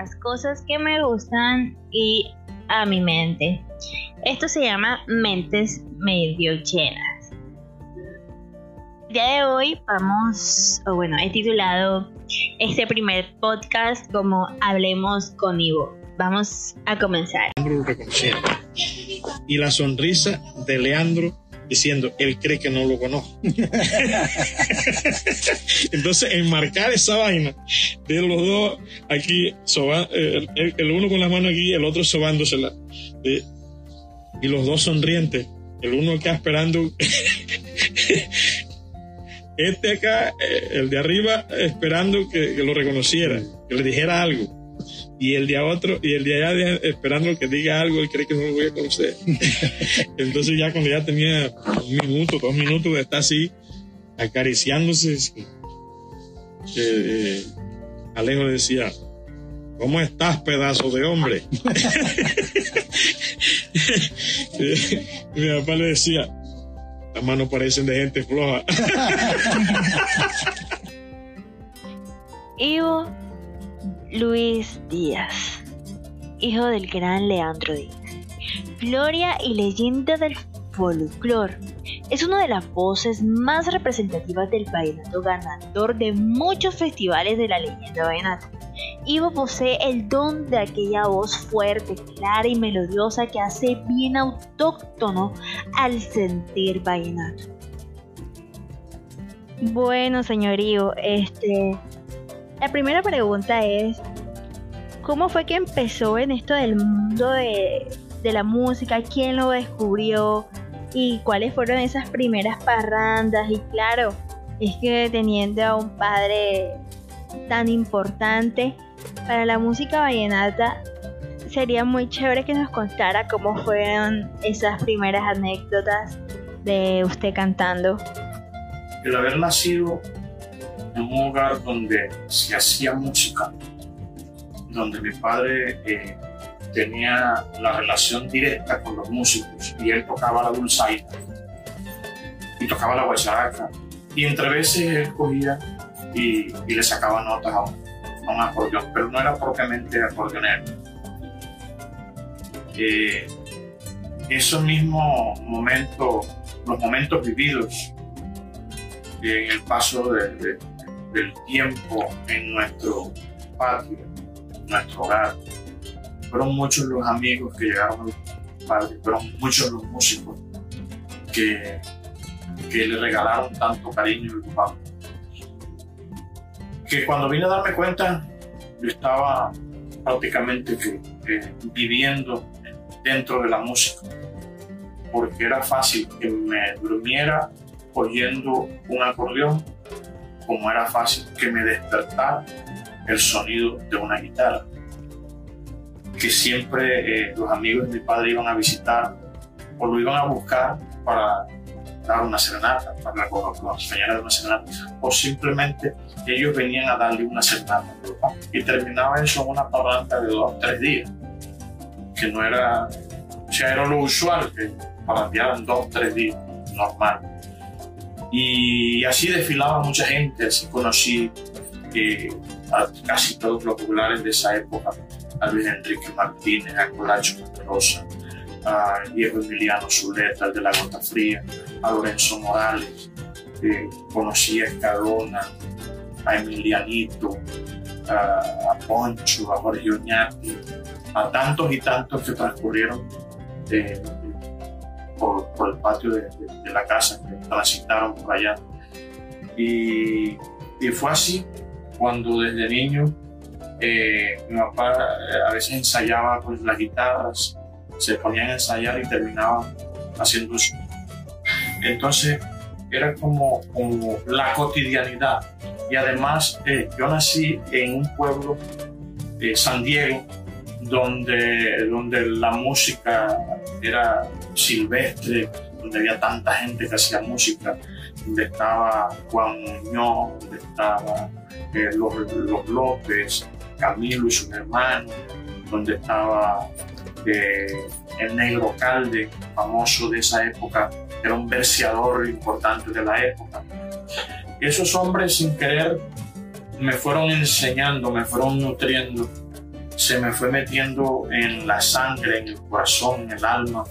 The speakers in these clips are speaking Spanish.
las cosas que me gustan y a mi mente. Esto se llama Mentes Medio Llenas. El día de hoy vamos, o bueno, he titulado este primer podcast como Hablemos con Ivo. Vamos a comenzar. Y la sonrisa de Leandro diciendo, él cree que no lo conozco. Entonces, enmarcar esa vaina de los dos aquí, el, uno con la mano aquí, el otro sobándosela, y los dos sonrientes, el uno acá esperando, este acá, eh, el de arriba, esperando que lo reconociera, que le dijera algo y el de otro, y el de allá esperando que diga algo, él cree que no lo voy a conocer. Entonces ya cuando ya tenía un minuto, dos minutos de estar así, acariciándose, eh, Alejo le decía, ¿cómo estás, pedazo de hombre? mi papá le decía, las manos parecen de gente floja. Ivo Luis Díaz, hijo del gran Leandro Díaz. Gloria y leyenda del folclore. Es una de las voces más representativas del vallenato ganador de muchos festivales de la leyenda vallenata. Ivo posee el don de aquella voz fuerte, clara y melodiosa que hace bien autóctono al sentir vallenato. Bueno, señor Ivo, este, la primera pregunta es, ¿cómo fue que empezó en esto del mundo de, la música? ¿Quién lo descubrió? ¿Y cuáles fueron esas primeras parrandas? Y claro, es que teniendo a un padre tan importante para la música vallenata, sería muy chévere que nos contara cómo fueron esas primeras anécdotas de usted cantando. El haber nacido en un hogar donde se hacía música, donde mi padre eh, tenía la relación directa con los músicos y él tocaba la dulzaina y tocaba la guacharaca y entre veces él cogía y, le sacaba notas a un, acordeón, pero no era propiamente acordeonero. Eh, esos mismos momentos, los momentos vividos en el paso de, del tiempo en nuestro patio, en nuestro hogar. Fueron muchos los amigos que llegaron al padre, fueron muchos los músicos que, que le regalaron tanto cariño al papá. Que cuando vine a darme cuenta, yo estaba prácticamente viviendo dentro de la música, porque era fácil que me durmiera oyendo un acordeón como era fácil que me despertara el sonido de una guitarra. Que siempre eh, los amigos de mi padre iban a visitar o lo iban a buscar para dar una serenata, para acompañar de una serenata, o simplemente ellos venían a darle una serenata. Y terminaba eso en una parranda de dos o tres días, que no era, o sea, era lo usual, que parrandearan dos o tres días, normal. Y así desfilaba mucha gente, así conocí eh, a casi todos los populares de esa época, a Luis Enrique Martínez, a Colacho Rosa, a Diego Emiliano Zuleta, el de la Gota Fría, a Lorenzo Morales, eh, conocí a Escadona, a Emilianito, a, Poncho, a Jorge Oñati, a tantos y tantos que transcurrieron eh, por, el patio de, la casa, que transitaron por allá. Y, fue así cuando desde niño eh, mi papá eh, a veces ensayaba con las guitarras, se ponían a ensayar y terminaban haciendo eso. Entonces era como, la cotidianidad. Y además eh, yo nací en un pueblo, San Diego, donde, donde la música era silvestre, donde había tanta gente que hacía música, donde estaba Juan Muñoz, donde estaba eh, los, López, Camilo y sus hermanos, donde estaba eh, el Negro Calde, famoso de esa época, era un verseador importante de la época. Esos hombres sin querer me fueron enseñando, me fueron nutriendo se me fue metiendo en la sangre, en el corazón, en el alma,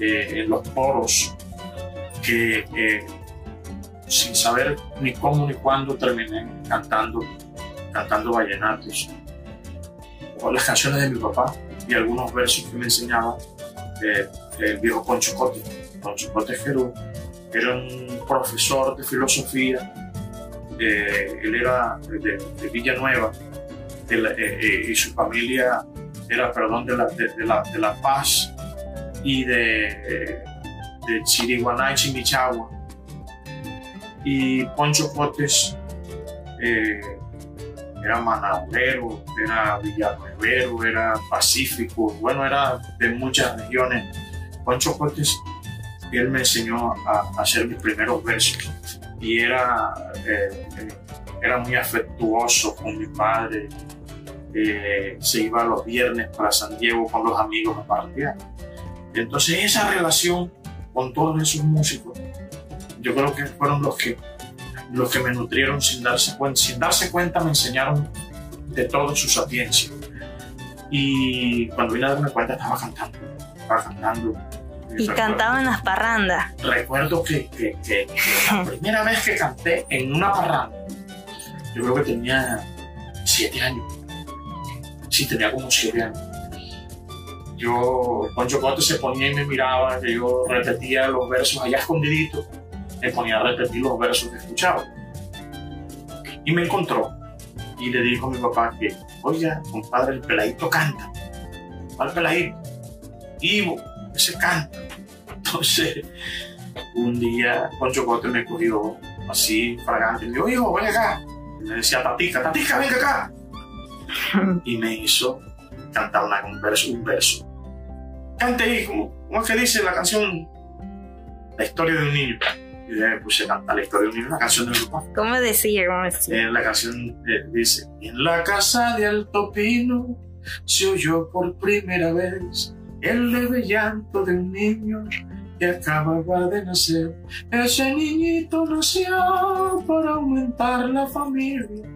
eh, en los poros, que eh, sin saber ni cómo ni cuándo terminé cantando, cantando vallenatos. O las canciones de mi papá y algunos versos que me enseñaba eh, el viejo Poncho Cote. Poncho Cote Jerú era un profesor de filosofía, él era de, de Villanueva, eh, eh, y su familia era, perdón, de la, de, la, de la Paz y de, eh, de Chiriguaná y Chimichagua. Y Poncho Cotes era manaurero, era villanuevero, era pacífico, bueno, era de muchas regiones. Poncho Cotes, él me enseñó a, hacer mis primeros versos y era, era muy afectuoso con mi padre, eh, se iba los viernes para San Diego con los amigos a partir. Entonces esa relación con todos esos músicos, yo creo que fueron los que, los que me nutrieron sin darse cuenta. Sin darse cuenta me enseñaron de todo su sapiencia. Y cuando vine a darme cuenta estaba cantando, estaba cantando. Y cantaba en las parrandas. Recuerdo que, que, que la primera vez que canté en una parranda, yo creo que tenía siete años sí, tenía como siete años. Yo, Poncho Cote se ponía y me miraba, que yo repetía los versos allá escondiditos, me ponía a repetir los versos que escuchaba. Y me encontró y le dijo a mi papá que, oiga, compadre, el peladito canta. ¿Cuál peladito? Ivo, ese canta. Entonces, un día Poncho Cote me cogió así, fragante, y me dijo, hijo, ven acá. Y me decía, Tatica, Tatica, ven acá y me hizo cantar una, un verso. Un verso. Cante ahí, como, es que dice la canción La historia de un niño. Y me puse a cantar la historia de un niño, la canción de papá. ¿Cómo decía? ¿Cómo decía? Eh, la canción eh, dice: En la casa de Alto Pino se oyó por primera vez el leve llanto de un niño que acababa de nacer. Ese niñito nació para aumentar la familia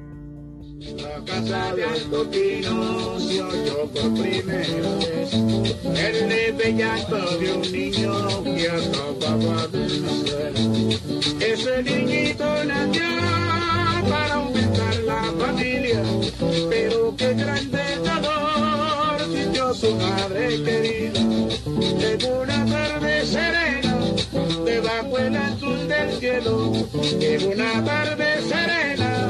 la casa de Alto Pino se oyó por primera vez el leve llanto de un niño que acababa de nacer. Ese niñito nació para aumentar la familia, pero qué grande dolor sintió su madre querida en una tarde serena debajo el azul del cielo en una tarde serena.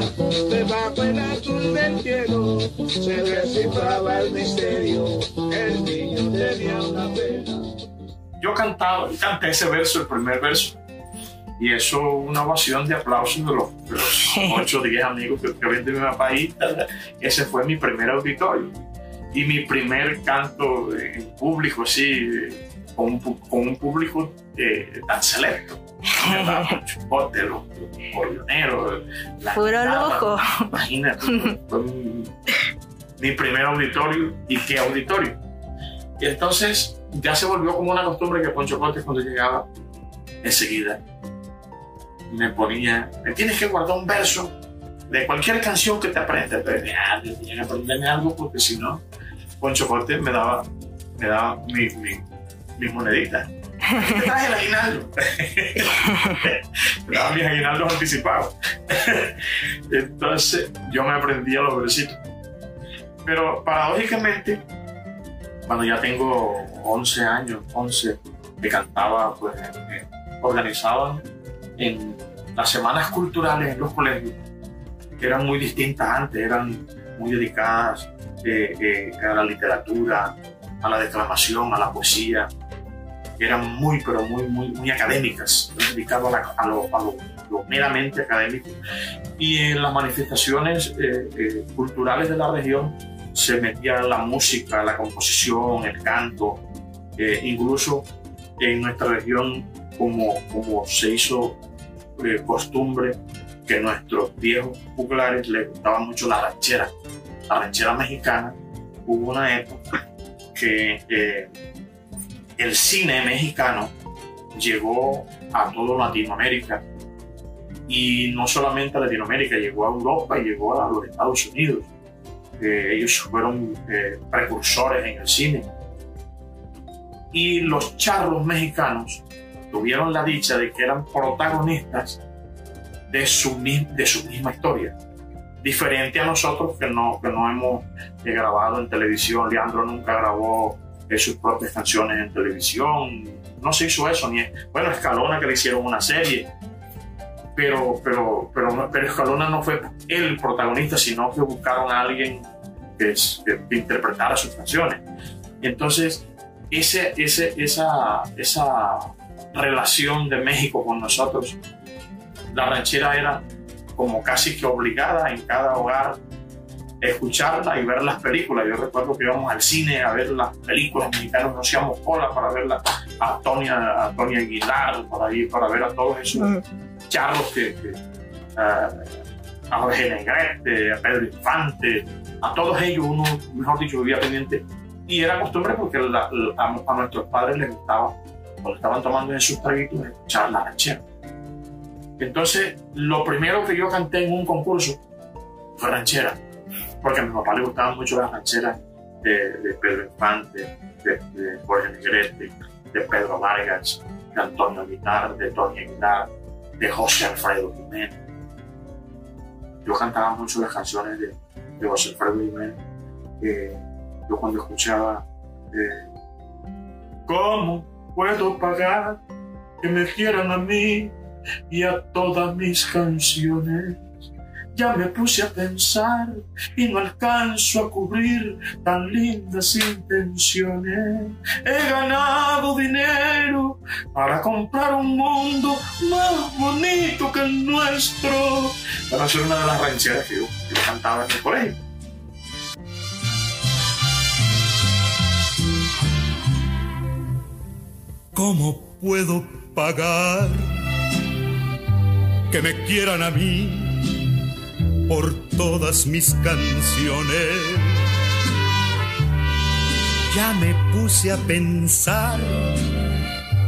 Debajo el azul del cielo se descifraba el misterio, el niño tenía una pena. Yo cantaba, canté ese verso, el primer verso, y eso una ovación de aplausos de los, de los 8 o 10 amigos que, que ven de mi papá y ese fue mi primer auditorio. Y mi primer canto en público, así, con con un público eh, tan selecto. Los, los Puro lujo. Imagínate, fue mi, primer auditorio y qué auditorio. Y entonces ya se volvió como una costumbre que Poncho Cortes cuando llegaba enseguida me ponía, me tienes que guardar un verso de cualquier canción que te aprendas, pero ya, tenía que aprenderme algo porque si no, Poncho Cortes me daba, me daba mi, mi, mis moneditas. Traje el aguinaldo. me daba mis aguinaldos anticipados. Entonces yo me aprendía los versitos. Pero paradójicamente, cuando ya tengo 11 años, 11, que cantaba, pues me organizaban en las semanas culturales en los colegios, que eran muy distintas antes, eran muy dedicadas eh, eh, a la literatura, a la declamación, a la poesía, eran muy, pero muy, muy, muy académicas, dedicadas a, lo, a, lo, meramente académico. Y en las manifestaciones eh, culturales de la región se metía la música, la composición, el canto, incluso en nuestra región, como, como se hizo costumbre que nuestros viejos juglares les gustaba mucho la ranchera, la ranchera mexicana. Hubo una época que eh, el cine mexicano llegó a toda Latinoamérica y no solamente a Latinoamérica, llegó a Europa y llegó a los Estados Unidos. eh, ellos fueron eh, precursores en el cine. Y los charros mexicanos tuvieron la dicha de que eran protagonistas de su, de su misma historia. Diferente a nosotros que no, que no hemos eh, grabado en televisión. Leandro nunca grabó eh, sus propias canciones en televisión. No se hizo eso. Ni, bueno, Escalona que le hicieron una serie. Pero, pero, pero, pero Escalona no fue el protagonista, sino que buscaron a alguien que- que interpretara sus canciones. Entonces, ese, ese, esa, esa relación de México con nosotros, la ranchera era como casi que obligada en cada hogar escucharla y ver las películas. Yo recuerdo que íbamos al cine a ver las películas mexicanas, nos hacíamos cola para verla a Tony, a Tony Aguilar, para ir para ver a todos esos charros que, que, ah, a Jorge Negrete, a Pedro Infante, a todos ellos uno, mejor dicho, vivía pendiente. Y era costumbre porque la- la- a, a nuestros padres les gustaba, cuando estaban tomando en sus traguitos, escuchar la ranchera. Entonces, lo primero que yo canté en un concurso fue ranchera, porque a mi papá le gustaban mucho las rancheras de, Pedro Infante, de, Jorge Negrete, de Pedro Vargas, de Antonio Aguilar, de Tony Aguilar, de José Alfredo Jiménez. Yo cantaba mucho las canciones de, de José Alfredo Jiménez. eh, yo cuando escuchaba eh, ¿Cómo puedo pagar que me quieran a mí y a todas mis canciones? Ya me puse a pensar y no alcanzo a cubrir tan lindas intenciones. He ganado dinero para comprar un mundo más bonito que el nuestro. Para hacer una de las rancheras que yo, que yo cantaba en el colegio. ¿Cómo puedo pagar que me quieran a mí por todas mis canciones? Ya me puse a pensar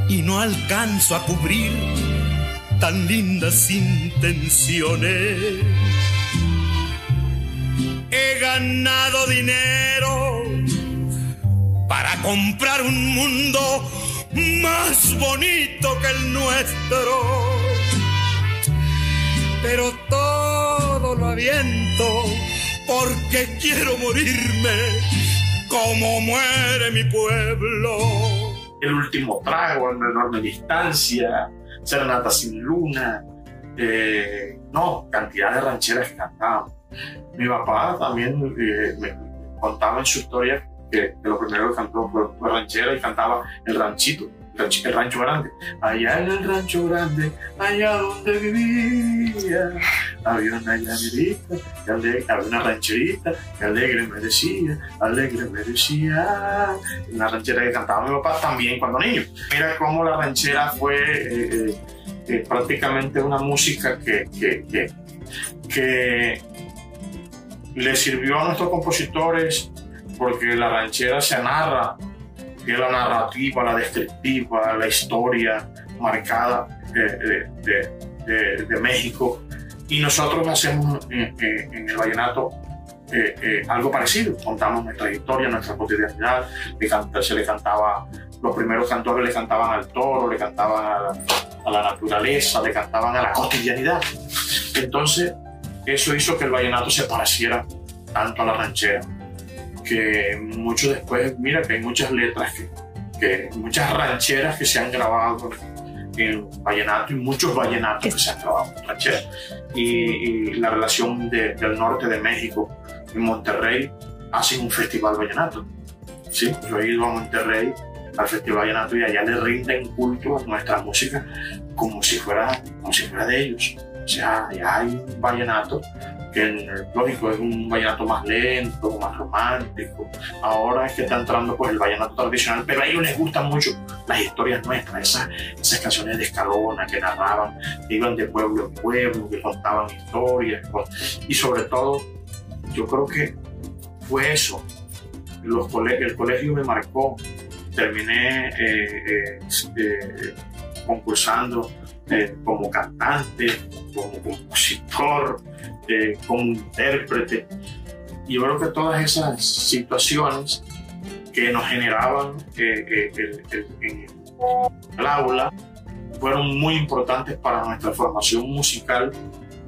y no alcanzo a cubrir tan lindas intenciones. He ganado dinero para comprar un mundo más bonito que el nuestro. Pero todo aviento porque quiero morirme como muere mi pueblo. El último trago, en enorme distancia, Serenata sin luna. eh, no, cantidad de rancheras que cantábamos. Mi papá también eh, me contaba en su historia que, que lo primero que cantó fue, fue ranchera y cantaba el ranchito, el ranch- el rancho grande. Allá en el rancho grande, allá donde vivía, había una llanerita, que alegre, había una rancherita, que alegre me decía, alegre me decía. Una ranchera que cantaba mi papá también cuando niño. Mira cómo la ranchera fue eh, eh, eh, prácticamente una música que, que, que, que le sirvió a nuestros compositores porque la ranchera se narra, que la narrativa, la descriptiva, la historia marcada de, de- de- de- de México. Y nosotros hacemos eh, eh, en el vallenato eh, eh, algo parecido. Contamos nuestra historia, nuestra cotidianidad. Le canta- se le cantaba, los primeros cantores le cantaban al toro, le cantaban a la, a la naturaleza, le cantaban a la cotidianidad. Entonces, eso hizo que el vallenato se pareciera tanto a la ranchera que mucho después, mira que hay muchas letras, que, muchas rancheras que se han grabado en vallenato y muchos vallenatos que se han grabado en ranchera. Y, y la relación de- del norte de México en Monterrey hacen un festival vallenato. ¿sí? Yo he ido a Monterrey al festival vallenato y allá le rinden culto a nuestra música como si fuera, como si fuera de ellos. O sea, allá hay un vallenato que lógico es un vallenato más lento, más romántico. Ahora es que está entrando pues el vallenato tradicional, pero a ellos les gustan mucho las historias nuestras, esas, esas canciones de Escalona que narraban, iban de pueblo en pueblo, que contaban historias. pues, y sobre todo, yo creo que fue eso. Los cole- el colegio me marcó. Terminé eh, eh, eh, concursando eh, como cantante, como compositor, eh, como intérprete. Y yo creo que todas esas situaciones que nos generaban eh, eh, el, el- en el aula fueron muy importantes para nuestra formación musical,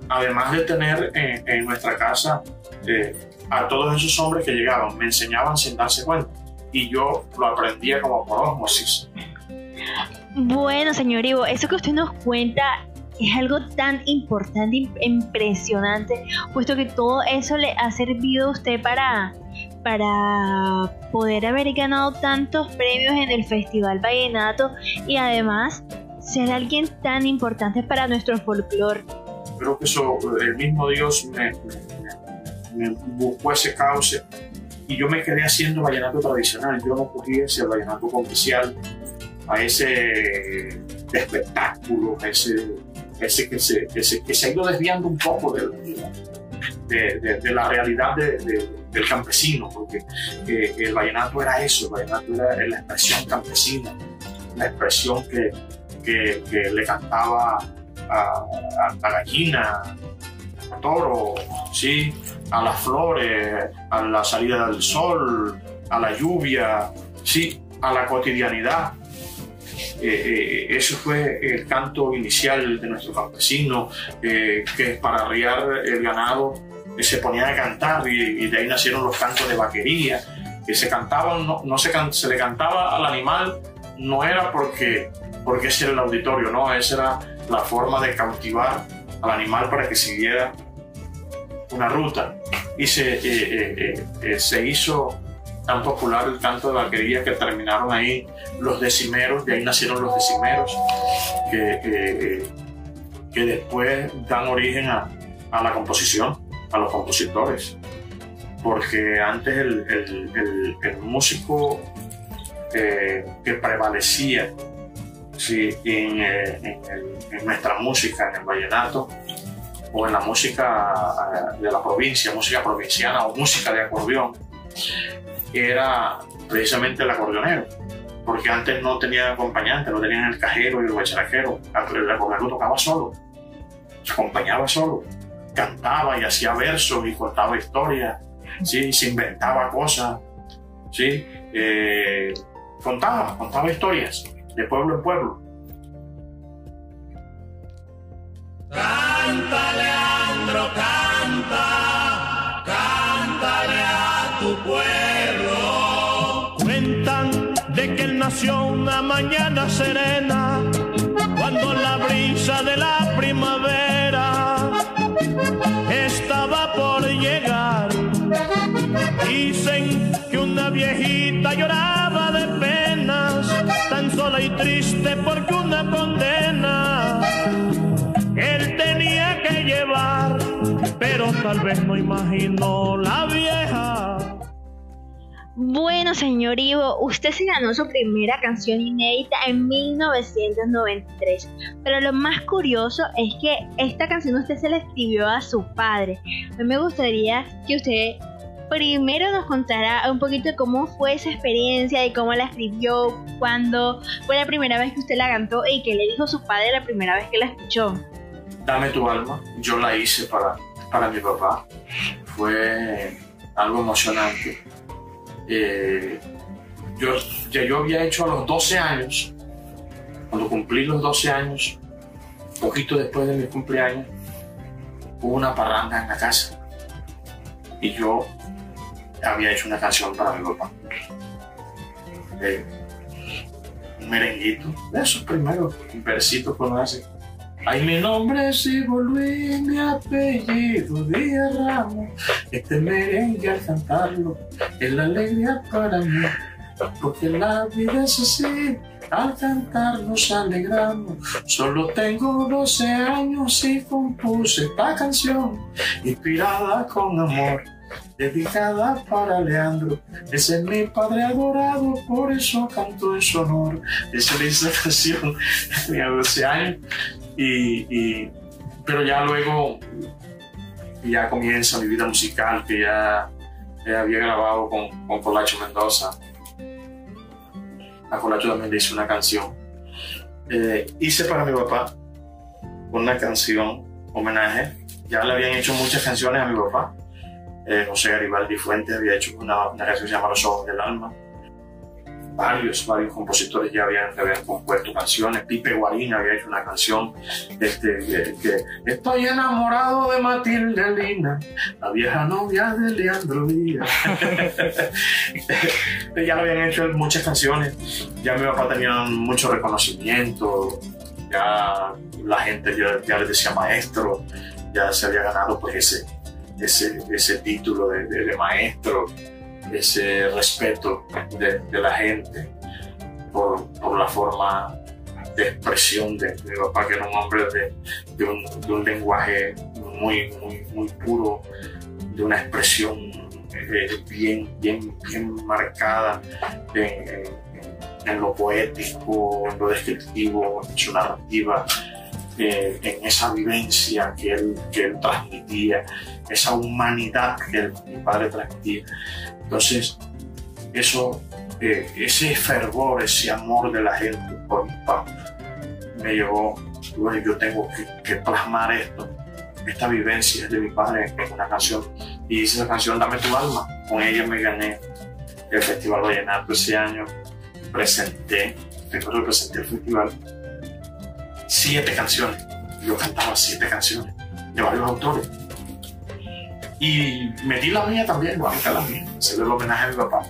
además de tener en, en nuestra casa eh, a todos esos hombres que llegaban, me enseñaban sin darse cuenta y yo lo aprendía como por osmosis. Bueno, señor Ivo, eso que usted nos cuenta es algo tan importante impresionante, puesto que todo eso le ha servido a usted para, para poder haber ganado tantos premios en el Festival Vallenato y además ser alguien tan importante para nuestro folclore. Creo que eso, el mismo Dios me, me- me buscó ese cauce y yo me quedé haciendo vallenato tradicional. Yo no cogí ese vallenato comercial, a ese espectáculo, a ese, ese, que, se, que, se, que se ha ido desviando un poco de, de- la realidad de- de- del campesino, porque eh, el vallenato era eso, el vallenato era la expresión campesina, la expresión que, que, le cantaba a, a la gallina, al toro, ¿sí? a las flores, a la salida del sol, a la lluvia, ¿sí? a la cotidianidad. Eh, eh, eso fue el canto inicial de nuestro campesino, eh, que para arriar el ganado eh, se ponían a cantar y, y de ahí nacieron los cantos de vaquería, que se cantaban, no, no se, can- se le cantaba al animal, no era porque, porque ese era el auditorio, no, esa era la forma de cautivar al animal para que siguiera una ruta. Y se, eh, eh, se hizo tan popular el canto de vaquería que terminaron ahí los decimeros, de ahí nacieron los decimeros, que, eh, eh, que después dan origen a, a la composición, a los compositores. Porque antes el, el- el- músico eh, que prevalecía sí, en, en nuestra música, en el vallenato, o en la música de la provincia, música provinciana o música de acordeón, era precisamente el acordeonero. Porque antes no tenía acompañante, no tenían el cajero y el guacharajero. El acordeonero tocaba solo, se acompañaba solo, cantaba y hacía versos y contaba historias, ¿sí? se inventaba cosas, ¿sí? Eh, contaba, contaba historias de pueblo en pueblo. Canta, Leandro, canta, cántale a tu pueblo. Nació una mañana serena, cuando la brisa de la primavera estaba por llegar. Dicen que una viejita lloraba de penas, tan sola y triste porque una condena él tenía que llevar, pero tal vez no imaginó la vieja. Bueno, señor Ivo, usted se ganó su primera canción inédita en 1993, pero lo más curioso es que esta canción usted se la escribió a su padre. A mí me gustaría que usted primero nos contara un poquito cómo fue esa experiencia y cómo la escribió, cuándo fue la primera vez que usted la cantó y qué le dijo su padre la primera vez que la escuchó. Dame tu alma, yo la hice para, para mi papá. Fue algo emocionante. Eh, yo, ya yo había hecho a los 12 años, cuando cumplí los 12 años, poquito después de mi cumpleaños, hubo una parranda en la casa. Y yo había hecho una canción para mi papá. Eh, un merenguito, de esos primeros versitos que uno hace. Ay, mi nombre es Ivo Luis, mi apellido Díaz Ramos. Este merengue al cantarlo es la alegría para mí. Porque la vida es así, al cantar nos alegramos. Solo tengo 12 años y compuse esta canción, inspirada con amor, dedicada para Leandro. Ese es mi padre adorado, por eso canto en su honor. Esa es esa canción, tenía 12 años. Y, y- pero ya luego ya comienza mi vida musical que ya, había grabado con, con Colacho Mendoza. A Colacho también le hice una canción. Eh, hice para mi papá una canción homenaje. Ya le habían hecho muchas canciones a mi papá. Eh, José Garibaldi Fuentes había hecho una, una canción que se llama Los Ojos del Alma. Varios, varios compositores ya habían, habían compuesto canciones. Pipe Guarín había hecho una canción este, que, Estoy enamorado de Matilde Lina, la vieja novia de Leandro Díaz. ya lo habían hecho muchas canciones. Ya mi papá tenía mucho reconocimiento. Ya la gente ya, ya le decía maestro. Ya se había ganado pues ese, ese, ese título de maestro, ese respeto de, la gente por, por la forma de expresión de, de mi papá, que era un hombre de, un, lenguaje muy, muy, muy puro, de una expresión eh, bien, bien, bien marcada en, lo poético, en lo descriptivo, en su narrativa, eh, en esa vivencia que él, que él transmitía, esa humanidad que mi padre transmitía. Entonces, eso, eh, ese fervor, ese amor de la gente por mi papá, me llevó, bueno, yo tengo que, plasmar esto, esta vivencia de mi padre en una canción. Y hice esa canción, Dame tu alma. Con ella me gané el Festival Vallenato ese año. Presenté, recuerdo que presenté el festival, siete canciones. Yo cantaba siete canciones de varios autores. Y metí la mía también, igualita la mía, hacerle el homenaje a mi papá.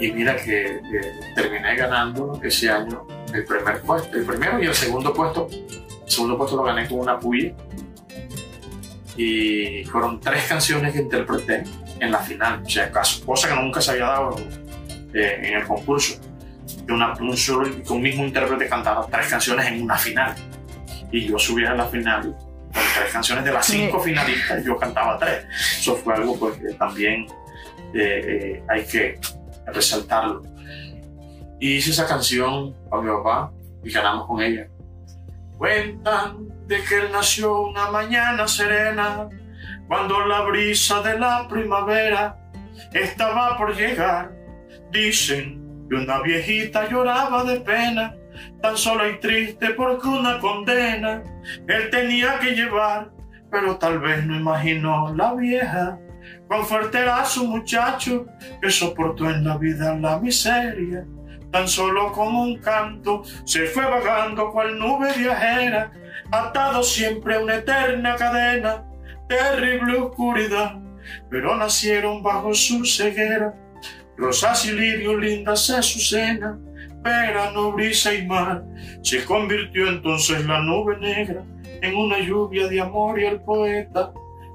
Y mira que eh, terminé ganando ese año el primer puesto, el primero y el segundo puesto. El segundo puesto lo gané con una puya. Y fueron tres canciones que interpreté en la final, o sea, cosa que nunca se había dado eh, en el concurso. Que un solo, un mismo intérprete cantara tres canciones en una final. Y yo subía a la final tres canciones de las cinco finalistas, yo cantaba tres. Eso fue algo pues, que también eh, eh, hay que resaltarlo. Y hice esa canción para mi papá y ganamos con ella. Cuentan de que él nació una mañana serena, cuando la brisa de la primavera estaba por llegar. Dicen que una viejita lloraba de pena, tan sola y triste porque una condena él tenía que llevar, pero tal vez no imaginó la vieja cuán fuerte era su muchacho que soportó en la vida la miseria. Tan solo como un canto se fue vagando cual nube viajera, atado siempre a una eterna cadena, terrible oscuridad. Pero nacieron bajo su ceguera rosas y lirios, lindas azucenas, verano, brisa y mar. Se convirtió entonces la nube negra en una lluvia de amor y el poeta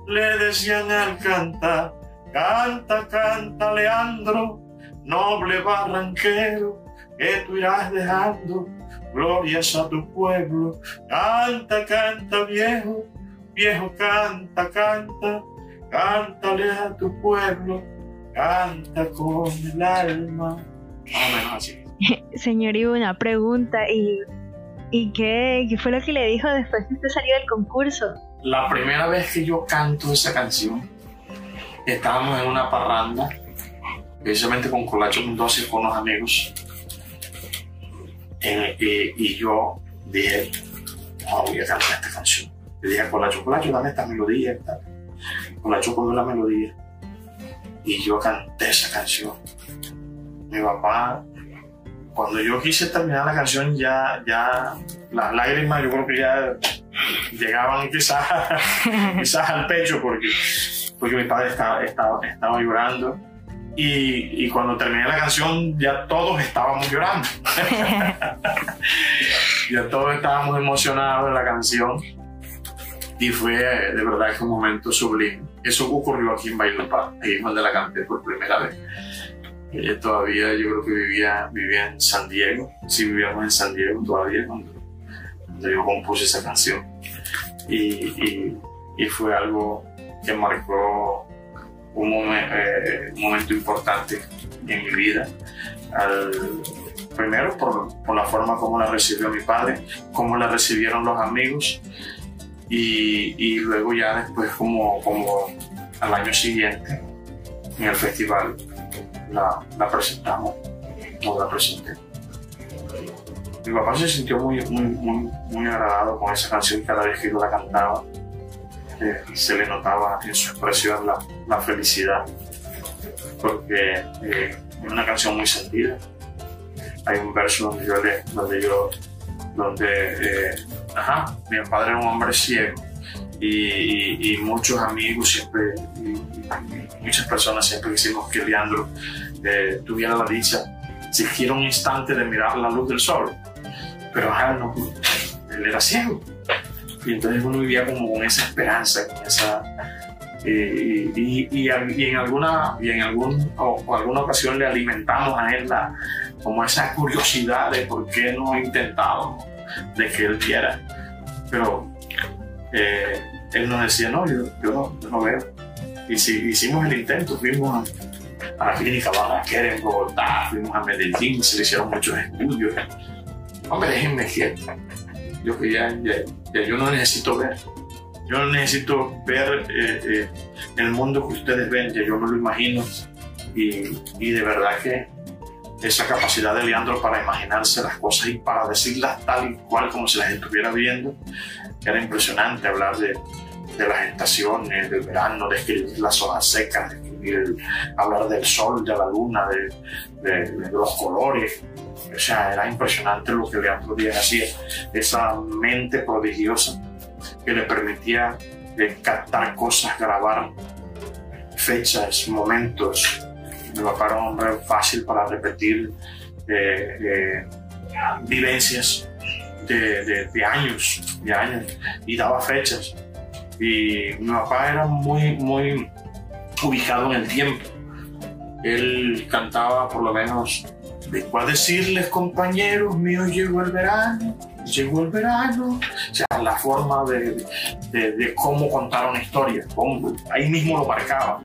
le decían al cantar, canta, canta, Leandro, noble barranquero, que tú irás dejando glorias a tu pueblo. Canta, canta, viejo, viejo, canta, canta, cántale a tu pueblo, canta con el alma. Así. Señor, y una pregunta, ¿y, y qué, qué fue lo que le dijo después que usted salió del concurso? La primera vez que yo canto esa canción, estábamos en una parranda, precisamente con Colacho Mendoza y con unos amigos. Y yo dije, no, voy a cantar esta canción. Le dije a Colacho, Colacho, dame esta melodía. Colacho pone la melodía. Y yo canté esa canción. Mi papá, cuando yo quise terminar la canción, ya, ya las lágrimas, yo creo que ya llegaban quizás, quizás al pecho porque, porque mi padre estaba, estaba, estaba llorando y, y cuando terminé la canción ya todos estábamos llorando. ya todos estábamos emocionados de la canción y fue de verdad que un momento sublime. Eso ocurrió aquí en Bailupá, ahí es donde la canté por primera vez. Ella todavía, yo creo que vivía, vivía en San Diego, sí vivíamos en San Diego todavía cuando, cuando yo compuse esa canción. Y, y, fue algo que marcó eh, un momento importante en mi vida. Primero por, por la forma como la recibió mi padre, cómo la recibieron los amigos y, y luego ya después como, como al año siguiente en el festival la, la presentamos o la presenté. Mi papá se sintió muy, muy, muy, muy agradado con esa canción cada vez que yo la cantaba. eh, se le notaba en su expresión la, la felicidad, porque eh, es una canción muy sentida. Hay un verso donde yo, le, donde yo, donde, eh, ajá, mi padre era un hombre ciego y, y- y muchos amigos siempre, y, y- y muchas personas siempre quisimos que Leandro eh, tuviera la dicha, siquiera un instante de mirar la luz del sol, pero no, él era ciego. Y entonces uno vivía como con esa esperanza, con esa... eh, y- y- y en alguna, y en algún, o, o alguna ocasión le alimentamos a él la, como esa curiosidad de por qué no intentábamos de que él viera. Pero eh, él nos decía, no, yo, yo no, yo no veo. Y si hicimos el intento, fuimos a, a la clínica Balaquer en Bogotá, fuimos a Medellín, se le hicieron muchos estudios. Hombre, déjenme quieto. Yo que ya, yo no necesito ver. Yo no necesito ver eh, eh, el mundo que ustedes ven, yo me lo imagino. Y, y de verdad que esa capacidad de Leandro para imaginarse las cosas y para decirlas tal y cual como si las estuviera viendo, era impresionante hablar de, de las estaciones, del verano, de escribir las hojas secas, de escribir hablar del sol, de la luna, de, de- de los colores. O sea, era impresionante lo que Leandro Díaz hacía, esa mente prodigiosa que le permitía eh, captar cosas, grabar fechas, momentos. Mi papá un hombre fácil para repetir eh, eh, vivencias de, de- de años, de años, y daba fechas. Y mi papá era muy, muy ubicado en el tiempo. Él cantaba por lo menos, vengo a decirles compañeros míos, llegó el verano, llegó el verano. O sea, la forma de, de- cómo contar una historia, ahí mismo lo marcaba.